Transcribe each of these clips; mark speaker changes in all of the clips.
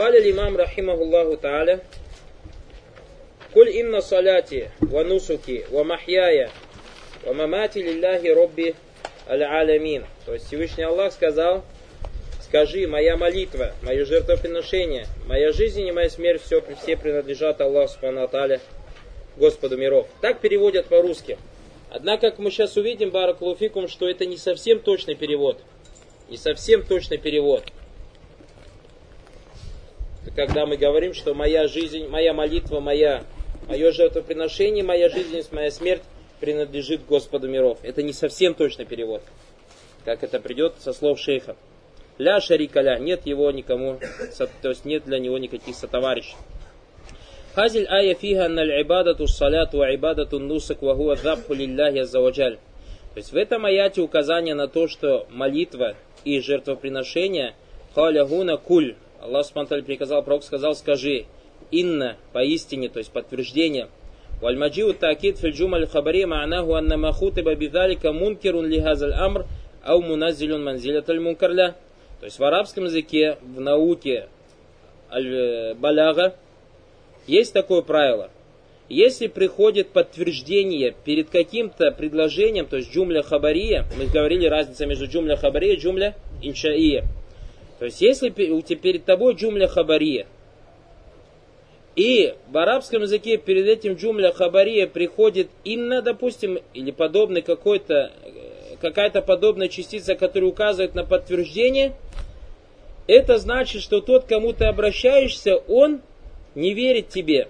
Speaker 1: Каля имам рахимахуллаху та'аля, Куль инна саляти ва нусуки ва махьяя ва мамати лилляхи робби аль-алямин. То есть Всевышний Аллах сказал, скажи, моя молитва, мое жертвоприношение, моя жизнь и моя смерть все, все принадлежат Аллаху Субхану Аталя, Господу миров. Так переводят по-русски. Однако, как мы сейчас увидим, барак Баракулуфикум, что это не совсем точный перевод. Не совсем точный перевод когда мы говорим, что моя жизнь, моя молитва, моя, мое жертвоприношение, моя жизнь, моя смерть принадлежит Господу миров. Это не совсем точный перевод, как это придет со слов шейха. Ля шарикаля, нет его никому, то есть нет для него никаких сотоварищей. Хазиль ая фига наль ибадату саляту ва ибадату нусак ва хуа дабху лилляхи. То есть в этом аяте указание на то, что молитва и жертвоприношение халя гуна куль, Аллах Субтитры приказал, пророк сказал, скажи, инна, поистине, то есть подтверждение. Вальмаджиу такид фильджум аль-хабари ма'наху анна махутиба бидалика мункирун лихазаль амр ау муназилюн манзилят аль-мункарля. То есть в арабском языке, в науке аль-баляга есть такое правило. Если приходит подтверждение перед каким-то предложением, то есть джумля хабария, мы говорили разница между джумля хабария и джумля иншаия. То есть, если перед тобой джумля хабария, и в арабском языке перед этим джумля хабария приходит инна, допустим, или подобный какой-то, какая-то подобная частица, которая указывает на подтверждение, это значит, что тот, кому ты обращаешься, он не верит тебе.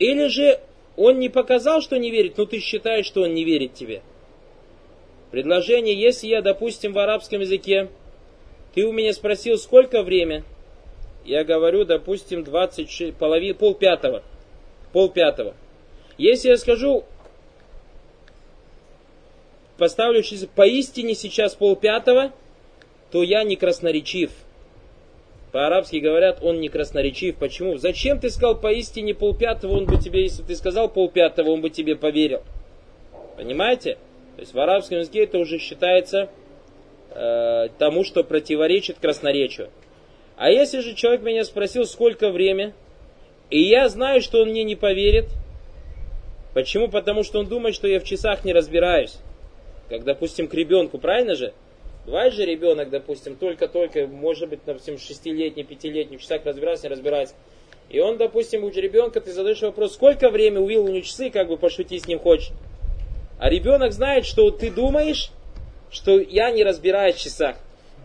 Speaker 1: Или же он не показал, что не верит, но ты считаешь, что он не верит тебе. Предложение, если я, допустим, в арабском языке ты у меня спросил, сколько время? Я говорю, допустим, 26, половина, пол пятого. Пол пятого. Если я скажу, поставлю часы, поистине сейчас пол пятого, то я не красноречив. По-арабски говорят, он не красноречив. Почему? Зачем ты сказал поистине полпятого, он бы тебе, если ты сказал полпятого, он бы тебе поверил. Понимаете? То есть в арабском языке это уже считается э, тому, что противоречит красноречию. А если же человек меня спросил, сколько время, и я знаю, что он мне не поверит, почему? Потому что он думает, что я в часах не разбираюсь. Как, допустим, к ребенку, правильно же? Бывает же ребенок, допустим, только-только, может быть, допустим, шестилетний, пятилетний, в часах разбирается, не разбирается. И он, допустим, у ребенка, ты задаешь вопрос, сколько время увидел у него часы, как бы пошутить с ним хочешь. А ребенок знает, что ты думаешь, что я не разбираюсь в часах.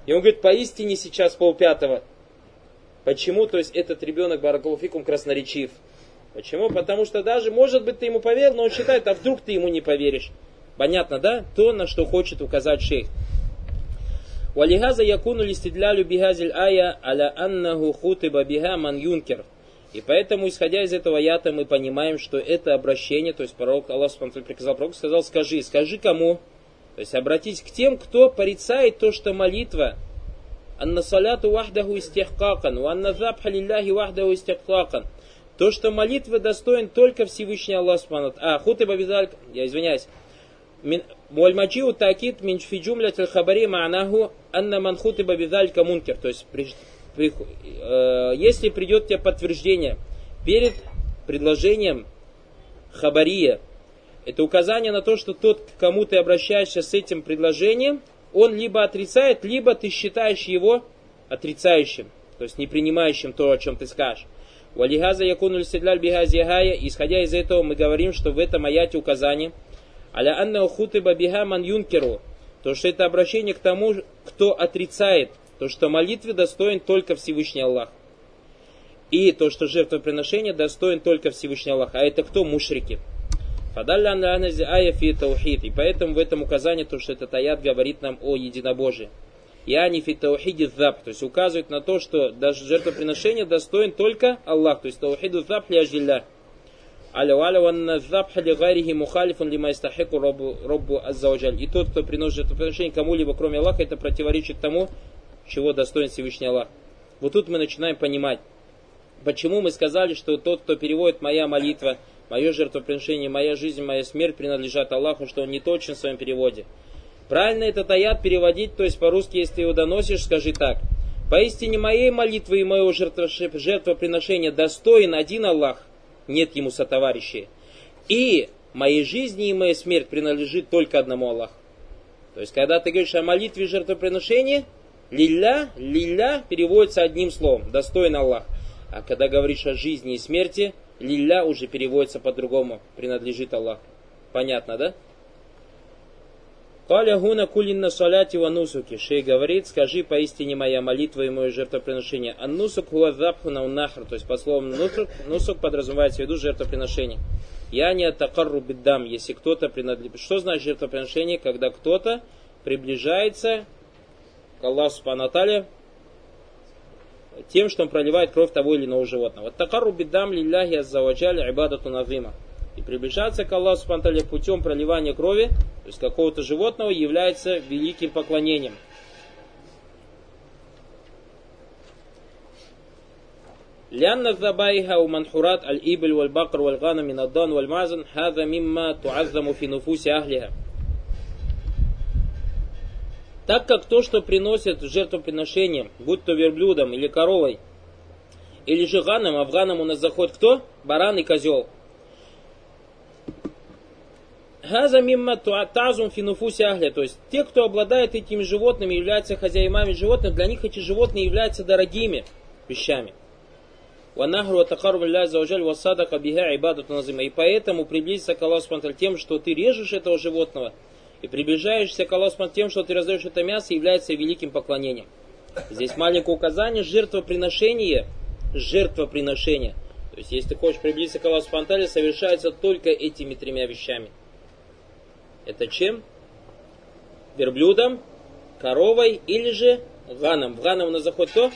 Speaker 1: И он говорит, поистине сейчас полпятого. Почему? То есть этот ребенок Баракулуфикум красноречив. Почему? Потому что даже, может быть, ты ему поверил, но он считает, а вдруг ты ему не поверишь. Понятно, да? То, на что хочет указать шейх. Валихаза якуну листидлялю бихазиль ая аля аннаху хутыба биха ман юнкер. И поэтому, исходя из этого ята, мы понимаем, что это обращение, то есть пророк Аллах приказал пророку, сказал, скажи, скажи кому? То есть обратись к тем, кто порицает то, что молитва анна саляту вахдаху истихкакан, анна забха лилляхи вахдаху истихкакан. То, что молитвы достоин только Всевышний Аллах Субхану. А, хуты бабизаль, я извиняюсь. Муальмаджиу такит мин фи джумлят хабари ма'наху анна ман бидалька мункер. То есть, при, при, э, если придет тебе подтверждение перед предложением хабария, это указание на то, что тот, к кому ты обращаешься с этим предложением, он либо отрицает, либо ты считаешь его отрицающим, то есть не принимающим то, о чем ты скажешь. Валихаза якунуль седляль бихазияхая, исходя из этого мы говорим, что в этом аяте указание, аля анна ухутыба биха ман юнкеру, то что это обращение к тому, кто отрицает, то что молитвы достоин только Всевышний Аллах. И то, что жертвоприношение достоин только Всевышний Аллах. А это кто? Мушрики. Фадалля анази ая. И поэтому в этом указании, то, что этот аят говорит нам о единобожии. Я не фи зап. То есть указывает на то, что даже жертвоприношение достоин только Аллах. То есть таухиду зап ли ажилля. И тот, кто приносит жертвоприношение кому-либо, кроме Аллаха, это противоречит тому, чего достоин Всевышний Аллах. Вот тут мы начинаем понимать, почему мы сказали, что тот, кто переводит моя молитва, Мое жертвоприношение, моя жизнь, моя смерть принадлежат Аллаху, что он не точен в своем переводе. Правильно этот аят переводить, то есть по-русски, если ты его доносишь, скажи так. Поистине моей молитвы и моего жертвоприношения достоин один Аллах, нет ему сотоварищей. И моей жизни и моя смерть принадлежит только одному Аллаху. То есть, когда ты говоришь о молитве и жертвоприношении, лилля, лилля переводится одним словом, достоин Аллах. А когда говоришь о жизни и смерти, лилля уже переводится по-другому, принадлежит Аллаху. Понятно, да? Каля гуна кулинна саляти ва нусуки. Шей говорит, скажи поистине моя молитва и мое жертвоприношение. А нусук хуа запху на унахр. То есть по словам нусук, нусук подразумевается в виду жертвоприношение. Я не атакарру биддам, если кто-то принадлежит. Что значит жертвоприношение? Когда кто-то приближается к Аллаху Субхану тем, что он проливает кровь того или иного животного. Вот такару биддам лилляхи аззаваджаль ибадату назима. И приближаться к Аллаху Субхану путем проливания крови, то есть какого-то животного, является великим поклонением. لأن الذبائح ومنحورات الإبل والبقر والغنم من الضان والمعزن هذا مما تعظم في نفوس أهلها так как то, что приносят в жертвоприношение, будь то верблюдом или коровой, или же ганом, а в ганом у нас заходит кто? Баран и козел. Газа мимма тазум финуфуси ахля. То есть те, кто обладает этими животными, являются хозяевами животных, для них эти животные являются дорогими вещами. И поэтому приблизиться к Аллаху тем, что ты режешь этого животного, и приближаешься к Аллаху тем, что ты раздаешь это мясо, является великим поклонением. Здесь маленькое указание жертвоприношение, жертвоприношение. То есть, если ты хочешь приблизиться к Аллаху совершается только этими тремя вещами. Это чем? Верблюдом, коровой или же ганом. В ганом у нас заходит кто?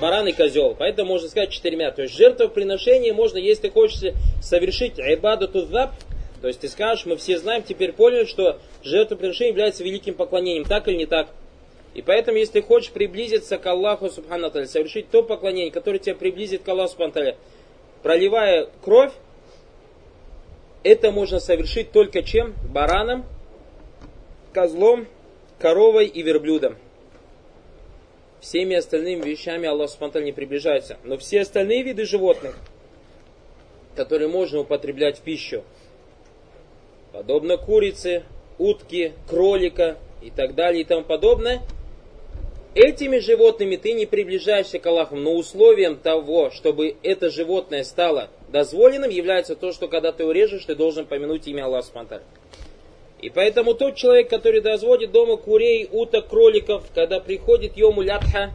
Speaker 1: баран и козел. Поэтому можно сказать четырьмя. То есть жертвоприношение можно, если ты хочешь совершить айбаду тузаб, то есть ты скажешь, мы все знаем, теперь поняли, что жертвоприношение является великим поклонением, так или не так. И поэтому, если ты хочешь приблизиться к Аллаху Субхану совершить то поклонение, которое тебя приблизит к Аллаху Субхану проливая кровь, это можно совершить только чем? Бараном, козлом, коровой и верблюдом всеми остальными вещами Аллах Субтитры не приближается. Но все остальные виды животных, которые можно употреблять в пищу, подобно курице, утке, кролика и так далее и тому подобное, этими животными ты не приближаешься к Аллаху, но условием того, чтобы это животное стало дозволенным, является то, что когда ты урежешь, ты должен помянуть имя Аллаха Субтитры. И поэтому тот человек, который разводит дома курей, уток, кроликов, когда приходит Йому Лятха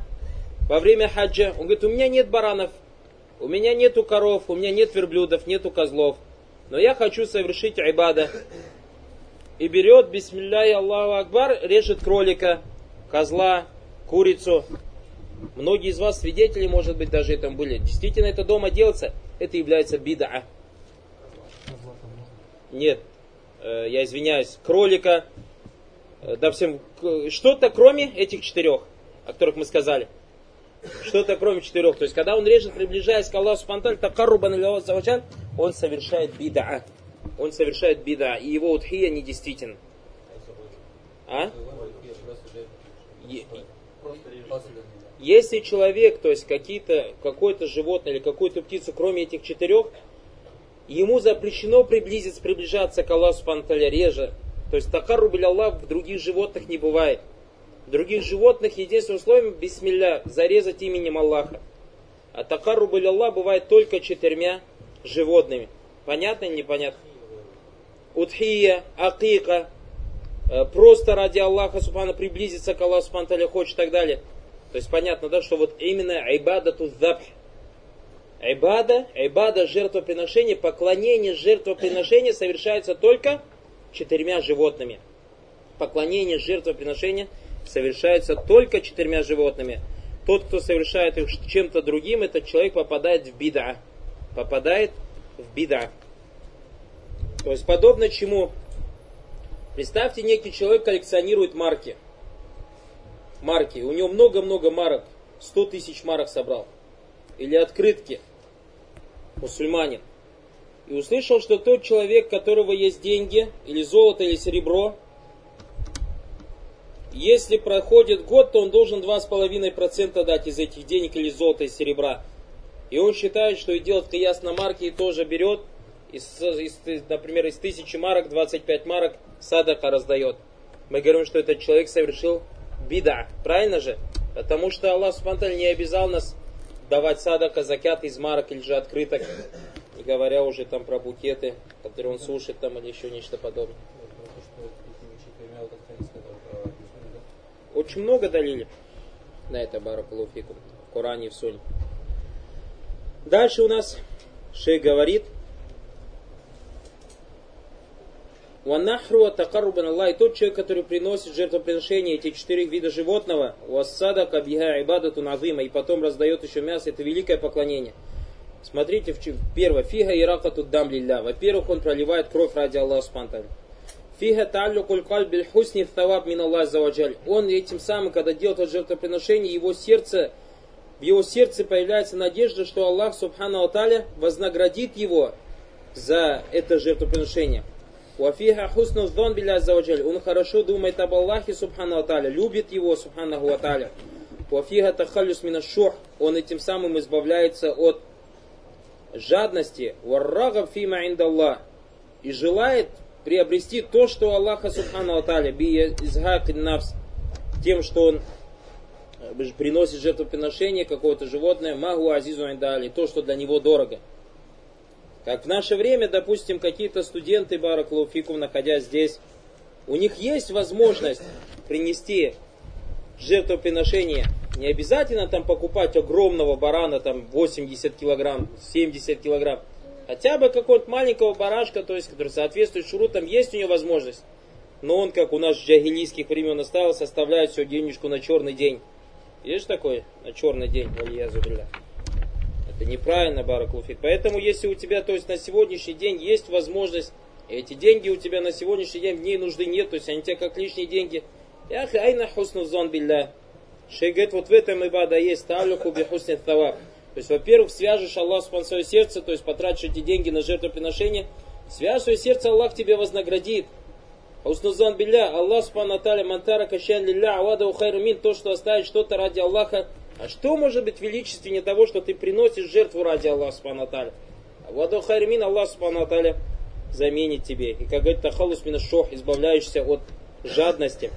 Speaker 1: во время хаджа, он говорит, у меня нет баранов, у меня нету коров, у меня нет верблюдов, нету козлов, но я хочу совершить айбада. И берет, бисмилля и Аллаху Акбар, режет кролика, козла, курицу. Многие из вас свидетели, может быть, даже этом были. Действительно, это дома делается, это является бида. Нет, Э, я извиняюсь, кролика, э, да всем, что-то кроме этих четырех, о которых мы сказали. Что-то кроме четырех. То есть, когда он режет, приближаясь к Аллаху Субтитры, такаррубан он совершает бида. Он совершает бида. И его утхия недействителен. А? Если человек, то есть какие-то, какое-то животное или какую-то птицу, кроме этих четырех, ему запрещено приблизиться, приближаться к Аллаху Субтитры реже. То есть такару Аллах в других животных не бывает. Других животных единственным условием, бисмилля, зарезать именем Аллаха. А такару Аллах бывает только четырьмя животными. Понятно или непонятно? Утхия, акика, э, просто ради Аллаха Субхана приблизиться к Аллаху Субхану хочет и так далее. То есть понятно, да, что вот именно айбадату забх, Айбада, айбада, жертвоприношение, поклонение, жертвоприношение совершается только четырьмя животными. Поклонение, жертвоприношение совершается только четырьмя животными. Тот, кто совершает их чем-то другим, этот человек попадает в бида. Попадает в бида. То есть подобно чему? Представьте, некий человек коллекционирует марки. Марки. У него много-много марок. 100 тысяч марок собрал. Или открытки мусульманин, и услышал, что тот человек, у которого есть деньги, или золото, или серебро, если проходит год, то он должен 2,5% дать из этих денег или золота, и серебра. И он считает, что и делает кияс на марки и тоже берет, из, из, например, из тысячи марок 25 марок садака раздает. Мы говорим, что этот человек совершил бида. Правильно же? Потому что Аллах Субтитры не обязал нас давать садака, закят из марок или же открыток. Не говоря уже там про букеты, которые он сушит там или еще нечто подобное. Очень много далили на это Баракулуфикум в Коране и в Суне. Дальше у нас шейх говорит, Ванахру атакарубан Аллах, и тот человек, который приносит жертвоприношение, эти четыре вида животного, уассада кабиха ибадату назима, и потом раздает еще мясо, это великое поклонение. Смотрите, первое, фига иракату дам лилля. Во-первых, он проливает кровь ради Аллаха Субтитры. Фига таллюкуль кальбиль хусни таваб мин Аллах заваджаль. Он этим самым, когда делает это жертвоприношение, его сердце, в его сердце появляется надежда, что Аллах Субхану Аталя вознаградит его за это жертвоприношение. Вафиха хусну дон биля заваджаль. Он хорошо думает об Аллахе Субхану Аталя, любит его Субхану Аталя. Вафиха тахалюс мина шух. Он этим самым избавляется от жадности. Варрагаб фима индаллах. И желает приобрести то, что Аллаха Субхану Аталя би навс, тем, что он э, приносит жертвоприношение, какое-то животное, магу азизу айдали, то, что для него дорого. Как в наше время, допустим, какие-то студенты Бараклауфикум, находясь здесь, у них есть возможность принести жертвоприношение. Не обязательно там покупать огромного барана, там 80 килограмм, 70 килограмм. Хотя бы какого-то маленького барашка, то есть, который соответствует шурутам, есть у него возможность. Но он, как у нас с джагилийских времен осталось, оставляет все денежку на черный день. Есть такой на черный день, Валия Зубилля? Это неправильно, Баракулфик. Поэтому, если у тебя, то есть на сегодняшний день есть возможность, эти деньги у тебя на сегодняшний день в ней нужды нет, то есть они тебе как лишние деньги. Ях, айна хусну зон билля. Шей говорит, вот в этом ибада есть талюху би хусни таваб. То есть, во-первых, свяжешь Аллах в свое сердце, то есть потратишь эти деньги на жертвоприношение, свяжешь свое сердце, Аллах тебе вознаградит. Уснузан билля, Аллах субхану аталя, мантара кащан лилля, авада ухайру мин, то, что оставить что-то ради Аллаха, а что может быть величественнее того, что ты приносишь жертву ради Аллаха Субхану Ваду хайрмин Аллах Субхану заменит тебе. И как говорит Тахалус шох, избавляешься от жадности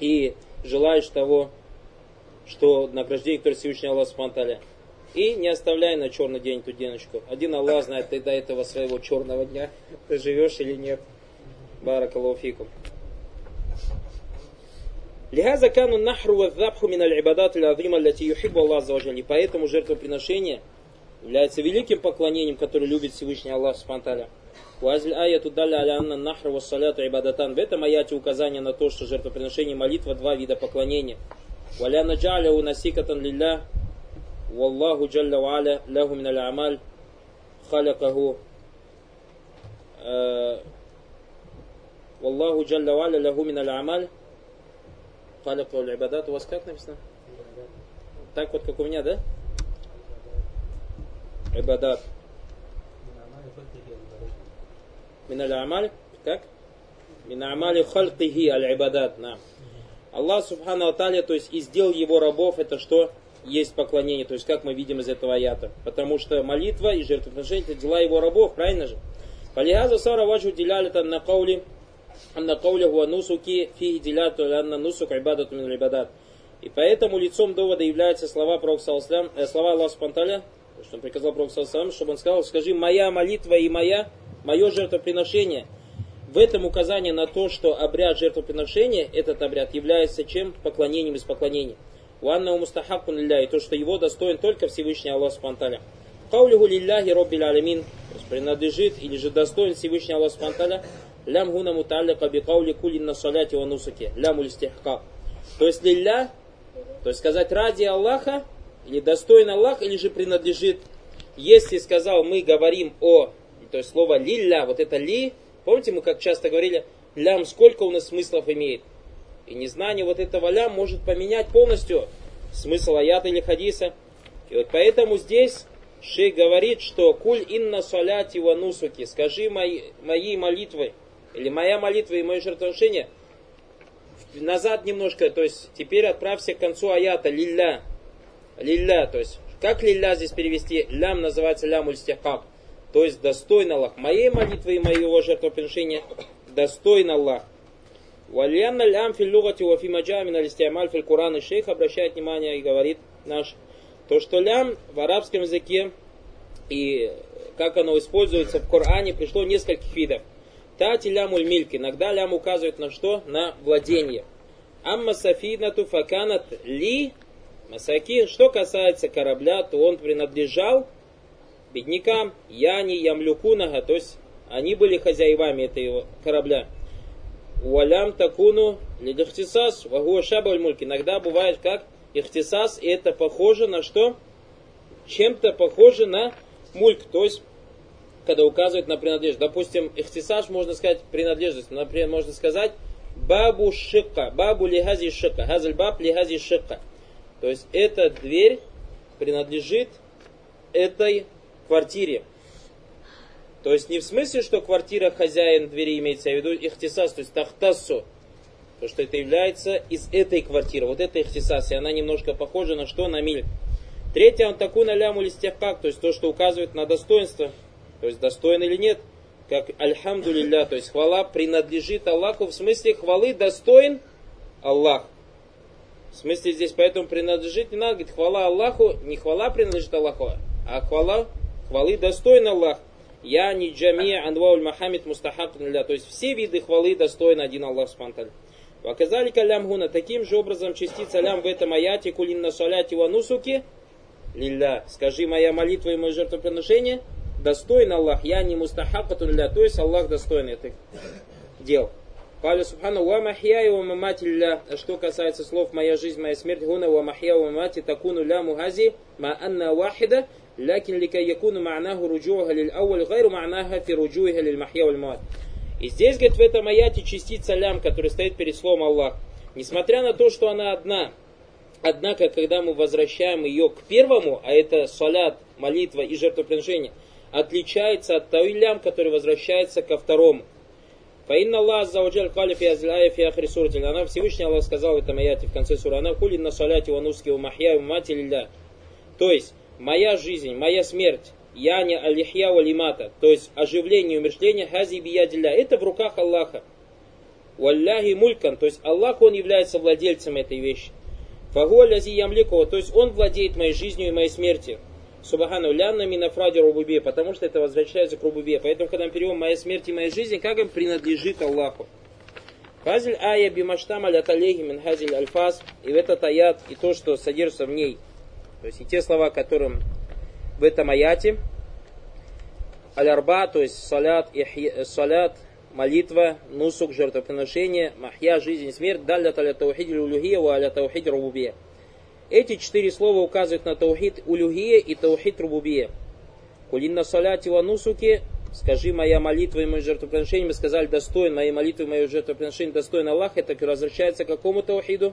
Speaker 1: и желаешь того, что награждение, которое Всевышний Аллах Субхану И не оставляй на черный день ту деночку. Один Аллах знает, ты до этого своего черного дня ты живешь или нет. Баракалуфикум. Лихаза кану нахру вазабху мин аль-ибадат аль-азима лати юхибу Аллах И поэтому жертвоприношение является великим поклонением, которое любит Всевышний Аллах Субтитры. Уазль аяту даля аля анна нахру вассаляту ибадатан. В этом аяте указание на то, что жертвоприношение молитва два вида поклонения. Валя наджаля у насикатан лилля. Ва аля лаху мин аль-амаль халякаху Валлаху джалля ва аля лаху мин аль-амаль Халик ибадат у вас как написано? Так вот, как у меня, да? Ибадат. Миналь амаль, как? Мин амали хальтихи аль ибадат, на. Аллах Субхану Аталя, то есть и сделал его рабов, это что? Есть поклонение, то есть как мы видим из этого аята. Потому что молитва и жертвоприношение это дела его рабов, правильно же? Фалихаза сара ваджу диляли там на каули анна кауляху анусуки фи диляту анна нусук ибадату мин ибадат. И поэтому лицом довода являются слова Пророка э, слова Аллаха Спанталя, что он приказал Пророку Саласлам, чтобы он сказал, скажи, моя молитва и моя, мое жертвоприношение. В этом указание на то, что обряд жертвоприношения, этот обряд, является чем? Поклонением из поклонений. Уанна мустахакун лилля, и то, что его достоин только Всевышний Аллах Спанталя. Каулиху лилляхи роббил алямин, принадлежит или же достоин Всевышний Аллах Спанталя, Лям гуна муталлика би каули кулин на саляти ва нусуке. Лям улистихка. То есть лилля, то есть сказать ради Аллаха, или достоин Аллах, или же принадлежит. Если сказал, мы говорим о, то есть слово лилля, вот это ли, помните, мы как часто говорили, лям сколько у нас смыслов имеет. И незнание вот этого лям может поменять полностью смысл аята или хадиса. И вот поэтому здесь шейх говорит, что куль инна саляти ва нусуки, скажи мои, мои молитвы, или моя молитва и мое жертвоприношение назад немножко, то есть теперь отправься к концу аята лилля. Лилля, то есть как лилля здесь перевести? Лям называется лям ультихаб. То есть достоин Аллах. Моей молитвы и моего жертвоприношения достоин Аллах. Вальянна лям фил лугати ва фи маджамин алистиамаль фил Куран. И шейх обращает внимание и говорит наш, то что лям в арабском языке и как оно используется в Коране, пришло нескольких видов. Тати лямуль мильк. Иногда лям указывает на что? На владение. Амма сафинату факанат ли масакин. Что касается корабля, то он принадлежал беднякам, яни, ямлюкунага, то есть они были хозяевами этого корабля. Уалям такуну лидихтисас, вагуа шабаль мульк. Иногда бывает как ихтисас, и это похоже на что? Чем-то похоже на мульк, то есть когда указывает на принадлежность. Допустим, ихтисаж можно сказать принадлежность. Например, можно сказать бабу шикка, бабу лигази шикка, газаль баб лигази шикка. То есть эта дверь принадлежит этой квартире. То есть не в смысле, что квартира хозяин двери имеется в виду ихтисас, то есть тахтассу. То, что это является из этой квартиры. Вот это ихтисас, и она немножко похожа на что? На миль. Третье, он такую на ляму листяхкак, то есть то, что указывает на достоинство то есть достоин или нет, как Альхамдулилля, то есть хвала принадлежит Аллаху, в смысле хвалы достоин Аллах. В смысле здесь поэтому принадлежит не надо, говорит, хвала Аллаху, не хвала принадлежит Аллаху, а хвала, хвалы достоин Аллах. Я не джами анвауль махамид мустахак то есть все виды хвалы достоин один Аллах спанталь. Ваказали калям гуна, таким же образом частица лям в этом аяте кулин на соляти ванусуки, лилля, скажи моя молитва и мое жертвоприношение – достоин Аллах, я не мустахакатун ля, то есть Аллах достоин этих дел. Каля Субхану, ва махья и мамати ля, что касается слов «моя жизнь, моя смерть», гуна ва махья ва такуну ля мугази, ма анна вахида, лякин лика якуну ма'наху руджуха лиль ауаль, гайру ма'наха фи руджуха лиль махья валь. И здесь, говорит, в этом аяте частица лям, который стоит перед словом Аллах. Несмотря на то, что она одна, однако, когда мы возвращаем ее к первому, а это салят, молитва и жертвоприношение – отличается от той лям, который возвращается ко второму. Фаинна Аллах зауджаль кали фи азляя фи ахри сурати. Она Всевышний Аллах сказал в этом аяте в конце суры. Она кулин на саляти ва нуски ва махья мати лилля. То есть, моя жизнь, моя смерть, я не алихья валимата, то есть оживление и умершление хази биядилля. Это в руках Аллаха. Валляхи мулькан, то есть Аллах, Он является владельцем этой вещи. Фагуа лязи ямликова, то есть Он владеет моей жизнью и моей смертью. Субхану лянна минафради рубубе, потому что это возвращается к рубубе. Поэтому, когда мы переводим «моя смерть и моя жизнь», как им принадлежит Аллаху. Хазиль ая бимаштам аль аталейхи мин хазиль альфаз, и в этот аят, и то, что содержится в ней, то есть и те слова, которым в этом аяте, аль-арба, то есть салят, ихи, салят, молитва, нусук, жертвоприношение, махья, жизнь, смерть, далля таля таухидиль улюхия, ва аля таухидиль рубубия. Эти четыре слова указывают на таухид улюхия и таухид рубубия. Кулинна саляти ва нусуки, скажи моя молитва и мое жертвоприношение, мы сказали достоин, моей молитвы и мое жертвоприношение достоин Аллах, это возвращается к какому таухиду?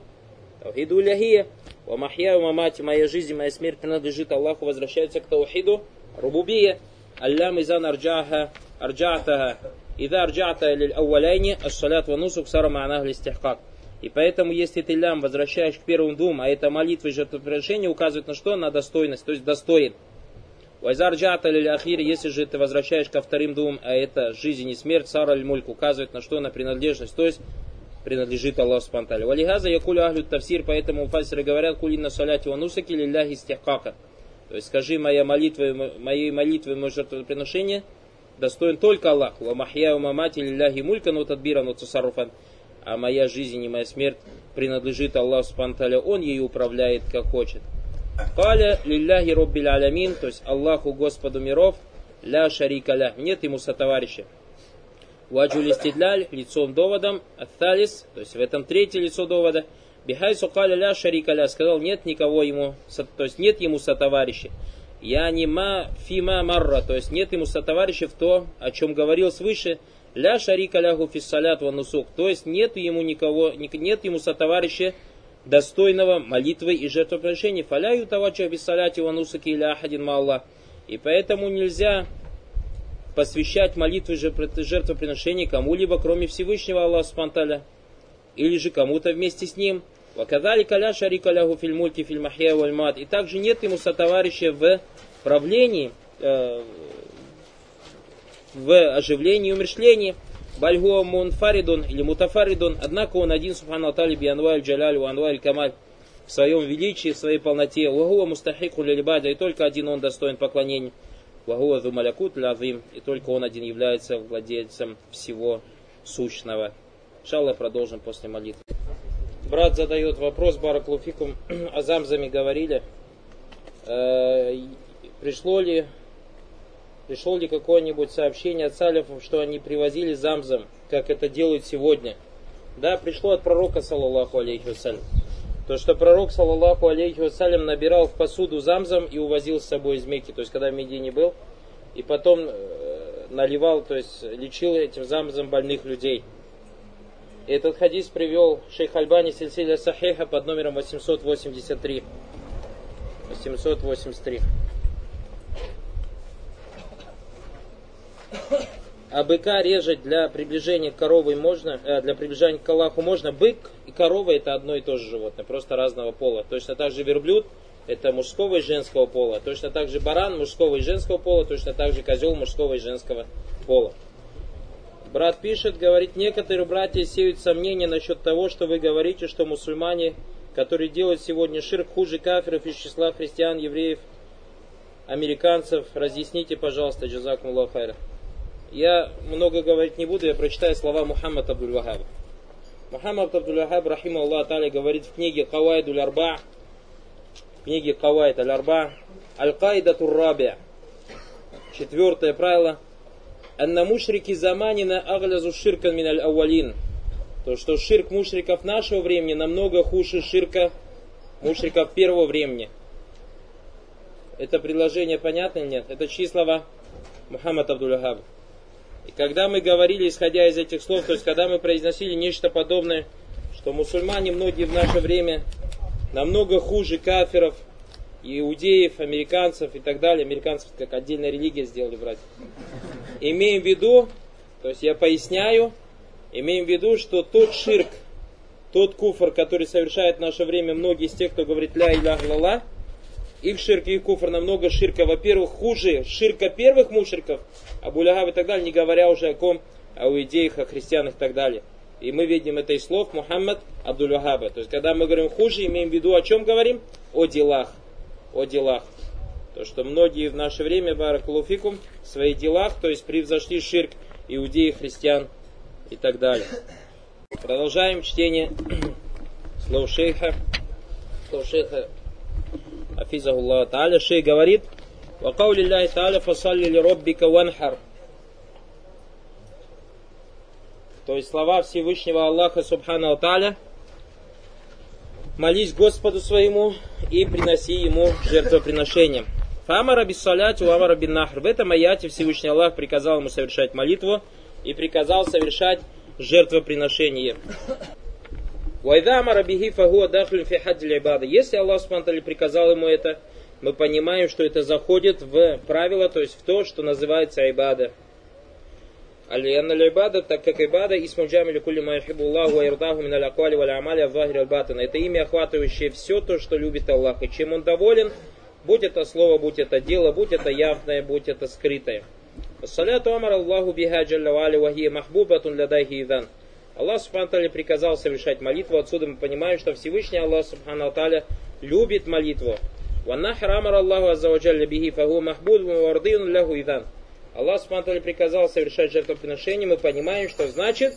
Speaker 1: Таухиду ляхия. Ва махья ва мамати, моя жизнь, моя смерть принадлежит Аллаху, возвращается к таухиду. Рубубия. Аллам изан арджаха, арджатаха. Ида арджата лиль ауаляйни, ассалят ва нусук сара ма'нах листихкак. И поэтому, если ты лям возвращаешь к первым двум, а это молитва и жертвоприношение указывает на что? На достойность, то есть достоин. Вайзар джата лиль ахир, если же ты возвращаешь ко вторым двум, а это жизнь и смерть, сара аль мульк указывает на что? На принадлежность, то есть принадлежит Аллаху Спантали. Валихаза якулю ахлю тавсир, поэтому фасиры говорят, кулина саляти ванусаки лилляхи стихкака. То есть скажи, моя молитва, моей молитвы, мое жертвоприношение достоин только Аллах. Ва махья мамати лилляхи мулька, но тадбира, но цусаруфан а моя жизнь и моя смерть принадлежит Аллаху Субтитры, Он ею управляет как хочет. Каля лилляхи роббиль алямин, то есть Аллаху Господу миров, ля шарика ля, нет ему сотоварища. Ваджу листидляль, лицом доводом, атталис, то есть в этом третье лицо довода, бихай сукаля ля шарика ля, сказал, нет никого ему, то есть нет ему сотоварища. Я не ма фима марра, то есть нет ему сотоварища в то, о чем говорил свыше, Ля шарика лягу фиссалят ва нусук. То есть нет ему никого, нет ему сотоварища достойного молитвы и жертвоприношения. Фаляю тавача биссаляти ва нусуки иля ахадин малла. И поэтому нельзя посвящать молитвы жертвоприношения кому-либо, кроме Всевышнего Аллаха Спанталя. или же кому-то вместе с ним. Ваказали каля шарика фильмульки фильмахия вальмат. И также нет ему сотоварища в правлении, э, в оживлении и умершлении. Бальгуа мунфаридун или мутафаридун. Однако он один, субхану тали, бианваль джаляль, ванваль камаль в своем величии, в своей полноте. Вагуа мустахику лилибада. И только один он достоин поклонения. Вагуа зумалякут лазим. И только он один является владельцем всего сущного. Шалла продолжим после молитвы. Брат задает вопрос, Бараклуфикум, о замзаме говорили. Э, пришло ли, пришло ли какое-нибудь сообщение от салифов, что они привозили замзам, как это делают сегодня? Да, пришло от пророка, саллаллаху алейхи вассалям. То, что пророк, саллаллаху алейхи вассалям, набирал в посуду замзам и увозил с собой из Мекки, то есть когда в Медине был, и потом э, наливал, то есть лечил этим замзам больных людей. Этот хадис привел шейх Альбани Сильсиля Сахиха под номером 883. 883. А быка резать для приближения к коровы можно, э, для приближения к Аллаху можно. Бык и корова это одно и то же животное, просто разного пола. Точно так же верблюд это мужского и женского пола. Точно так же баран мужского и женского пола, точно так же козел мужского и женского пола. Брат пишет, говорит, некоторые братья сеют сомнения насчет того, что вы говорите, что мусульмане, которые делают сегодня ширк хуже кафиров из числа христиан, евреев, американцев. Разъясните, пожалуйста, джазакум Аллаху Я много говорить не буду, я прочитаю слова Мухаммада Абдуль-Вахаба. Мухаммад Абдуль-Вахаб, рахима Аллах Таля, говорит в книге Кавайдуль Арба, книге Кавайд Аль-Арба, Аль-Кайда Туррабия. Четвертое правило – Анна мушрики заманина аглязу ширкан миналь ауалин. То, что ширк мушриков нашего времени намного хуже ширка мушриков первого времени. Это предложение понятно или нет? Это чьи слова? Мухаммад Абдулахаб. И когда мы говорили, исходя из этих слов, то есть когда мы произносили нечто подобное, что мусульмане многие в наше время намного хуже кафиров, иудеев, американцев и так далее. Американцев как отдельная религия сделали, братья. Имеем в виду, то есть я поясняю, имеем в виду, что тот ширк, тот куфр, который совершает в наше время многие из тех, кто говорит ля иля лала, их ширк и их куфр намного ширка, во-первых, хуже ширка первых мушриков, Абу Лягав и так далее, не говоря уже о ком, о иудеях, о христианах и так далее. И мы видим это из слов Мухаммад Абдуль То есть, когда мы говорим хуже, имеем в виду о чем говорим? О делах о делах. То, что многие в наше время, баракулуфикум, в своих делах, то есть превзошли ширк иудеи, христиан и так далее. Продолжаем чтение слов шейха. Слов шейха Афизахуллах Тааля. Шейх говорит, وقول الله تعالى فصل لربك وانحر то есть слова Всевышнего Аллаха Субхану Тааля молись Господу своему и приноси ему жертвоприношение. Фамара биссалять, уамара бин нахр. В этом аяте Всевышний Аллах приказал ему совершать молитву и приказал совершать жертвоприношение. Вайдамара бихи фагуа дахлюн фи. Если Аллах Субтитры приказал ему это, мы понимаем, что это заходит в правило, то есть в то, что называется айбада. Алианна ибада, так как ибада, исму джамили кулли ма Аллаху ва ирдаху мин аль-аквали валь амали авахир аль Это имя, охватывающее все то, что любит Аллах, и чем он доволен, будь это слово, будь это дело, будь это явное, будь это скрытое. Саляту амар Аллаху биха джалла вали вахия махбубатун лядайхи идан. Аллах Субхану приказал совершать молитву, отсюда мы понимаем, что Всевышний Аллах Субхану Таля любит молитву. Ваннахр амар Аллаху аззаваджалля бихи фаху махбуб вардин ляху идан. Аллах Субтитры приказал совершать жертвоприношение, мы понимаем, что значит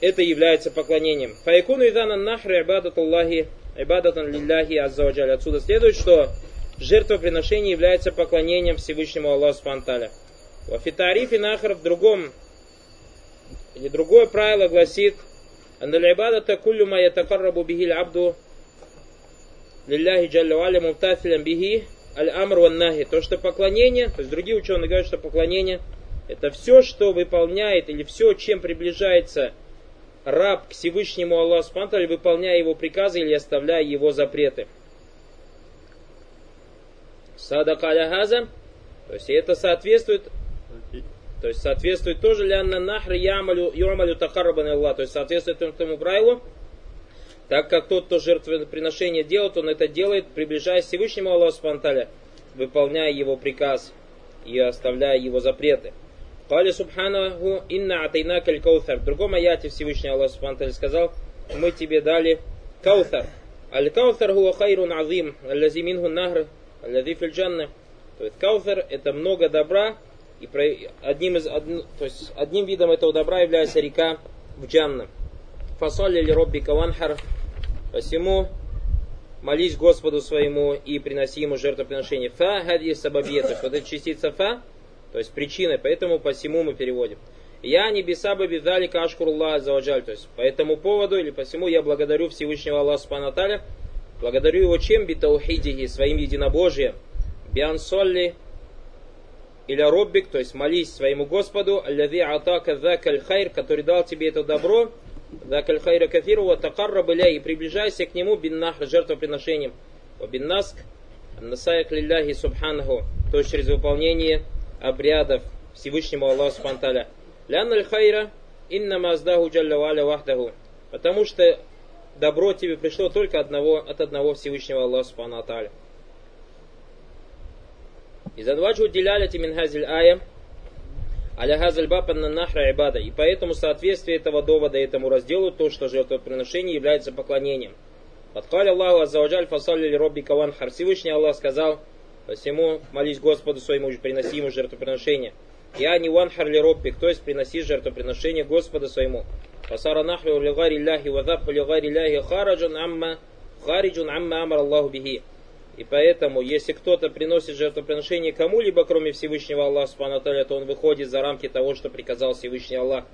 Speaker 1: это является поклонением. Файкуну идана нахри ибадат Аллахи, ибадатан лилляхи аззаваджаль. Отсюда следует, что жертвоприношение является поклонением Всевышнему Аллаху Субтитры. В фитарифе нахр в другом, или другое правило гласит, Андаль куллю ма ятакаррабу бихиль абду лилляхи джалля валя муптафилям бихи аль-амр ван нахи, то, что поклонение, то есть другие ученые говорят, что поклонение это все, что выполняет или все, чем приближается раб к Всевышнему Аллаху Субтитры, выполняя его приказы или оставляя его запреты. Садак аля то есть это соответствует То есть соответствует тоже лянна нахр ямалю юмалю тахарабан. То есть соответствует этому правилу, так как тот, кто жертвоприношение делает, он это делает, приближаясь к Всевышнему Аллаху Субханаталя, выполняя его приказ и оставляя его запреты. Кали Субханаху инна атайна каль каутар. В другом аяте Всевышний Аллах Субханаталя сказал, мы тебе дали каутар. Аль каутар хуа хайрун азим, аллази минху нахр, аллази фил джанна. То есть каутар это много добра, и одним, из, то есть одним видом этого добра является река в Джанна. Фасолли ли робби каванхар. Посему молись Господу своему и приноси ему жертвоприношение. Фа хади сабабия. То есть вот эта частица фа, то есть причиной, поэтому посему мы переводим. Я небеса бы бездали кашкуруллах заваджаль. То есть по этому поводу или посему я благодарю Всевышнего Аллаха Субхану Благодарю его чем битаухидихи, своим единобожием. Биан Иля роббик, то есть молись своему Господу, аллави атака закаль хайр, который дал тебе это добро, закаль хайра кафиру, ва такарра и приближайся к нему биннахр, жертвоприношением, ва бин наск, насаяк лилляхи субханаху, то есть через выполнение обрядов Всевышнему Аллаху Субханталя. Лян аль хайра, инна маздаху джалля валя вахдаху. Потому что добро тебе пришло только одного, от одного Всевышнего Аллаха Субхану Аталя. И Из адваджу деляляти мин хазиль ая, аля хазаль на нахра ибада. И поэтому соответствие этого довода этому разделу, то, что жертвоприношение является поклонением. Подкали Аллаху аззаваджаль фасалли робби каван хар. Всевышний Аллах сказал, посему молись Господу своему, приноси ему жертвоприношение. Я не ван харли робби, то есть приноси жертвоприношение Господу своему. Фасара нахру лигари ляхи вадабху лигари ляхи хараджун амма хариджун амма амар Аллаху бихи. И поэтому, если кто-то приносит жертвоприношение кому-либо, кроме Всевышнего Аллаха, то он выходит за рамки того, что приказал Всевышний Аллах.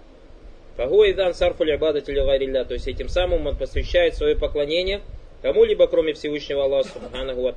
Speaker 1: Фагуидан сарфуль абадателю гайрилля. То есть этим самым он посвящает свое поклонение кому-либо, кроме Всевышнего Аллаха, Субхану Ва